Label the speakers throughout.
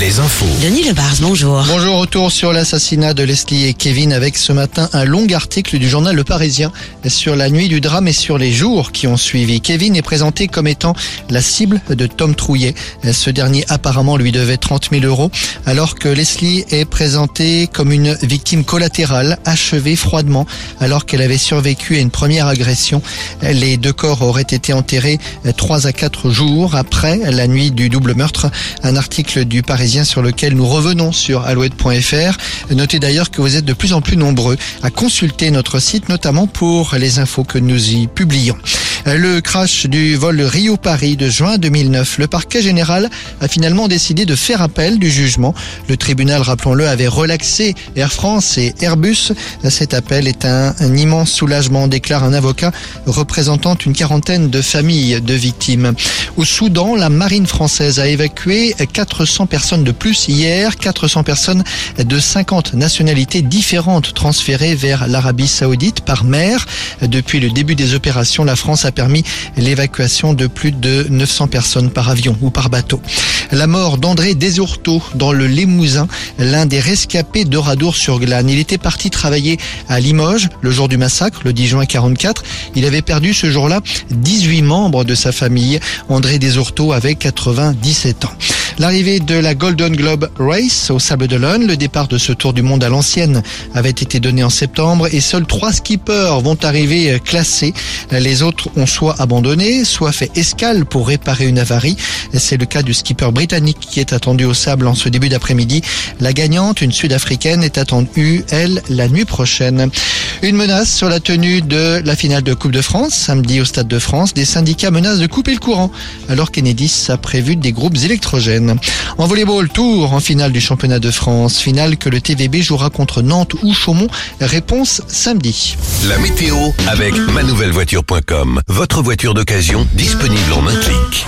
Speaker 1: les infos.
Speaker 2: Denis Lebars, bonjour.
Speaker 3: Bonjour, retour sur l'assassinat de Leslie et Kevin avec ce matin un long article du journal Le Parisien sur la nuit du drame et sur les jours qui ont suivi. Kevin est présenté comme étant la cible de Tom Trouillet. Ce dernier apparemment lui devait 30 000 euros alors que Leslie est présentée comme une victime collatérale achevée froidement alors qu'elle avait survécu à une première agression. Les deux corps auraient été enterrés 3 à 4 jours après la nuit du double meurtre. Un article du Parisien sur lequel nous revenons sur alouette.fr. Notez d'ailleurs que vous êtes de plus en plus nombreux à consulter notre site, notamment pour les infos que nous y publions. Le crash du vol Rio-Paris de juin 2009. Le parquet général a finalement décidé de faire appel du jugement. Le tribunal, rappelons-le, avait relaxé Air France et Airbus. Cet appel est un, un immense soulagement, déclare un avocat représentant une quarantaine de familles de victimes. Au Soudan, la marine française a évacué 400 personnes de plus hier, 400 personnes de 50 nationalités différentes transférées vers l'Arabie Saoudite par mer. Depuis le début des opérations, la France a permis l'évacuation de plus de 900 personnes par avion ou par bateau. La mort d'André Desourteaux dans le Limousin, l'un des rescapés d'Oradour-sur-Glane. Il était parti travailler à Limoges le jour du massacre, le 10 juin 44. Il avait perdu ce jour-là 18 membres de sa famille. André Desourteaux avait 97 ans. L'arrivée de la Golden Globe Race au Sable d'Olonne, le départ de ce tour du monde à l'ancienne avait été donné en septembre et seuls trois skippers vont arriver classés. Les autres ont soit abandonné, soit fait escale pour réparer une avarie. C'est le cas du skipper britannique qui est attendu au Sable en ce début d'après-midi. La gagnante, une sud-africaine, est attendue, elle, la nuit prochaine. Une menace sur la tenue de la finale de Coupe de France, samedi au Stade de France. Des syndicats menacent de couper le courant alors qu'Enedis a prévu des groupes électrogènes. En volleyball, tour en finale du championnat de France. Finale que le TVB jouera contre Nantes ou Chaumont. Réponse samedi.
Speaker 1: La météo avec manouvellevoiture.com. Votre voiture d'occasion disponible en un clic.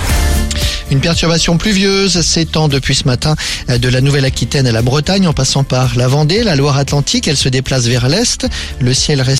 Speaker 3: Une perturbation pluvieuse s'étend depuis ce matin de la Nouvelle-Aquitaine à la Bretagne en passant par la Vendée, la Loire-Atlantique. Elle se déplace vers l'est. Le ciel reste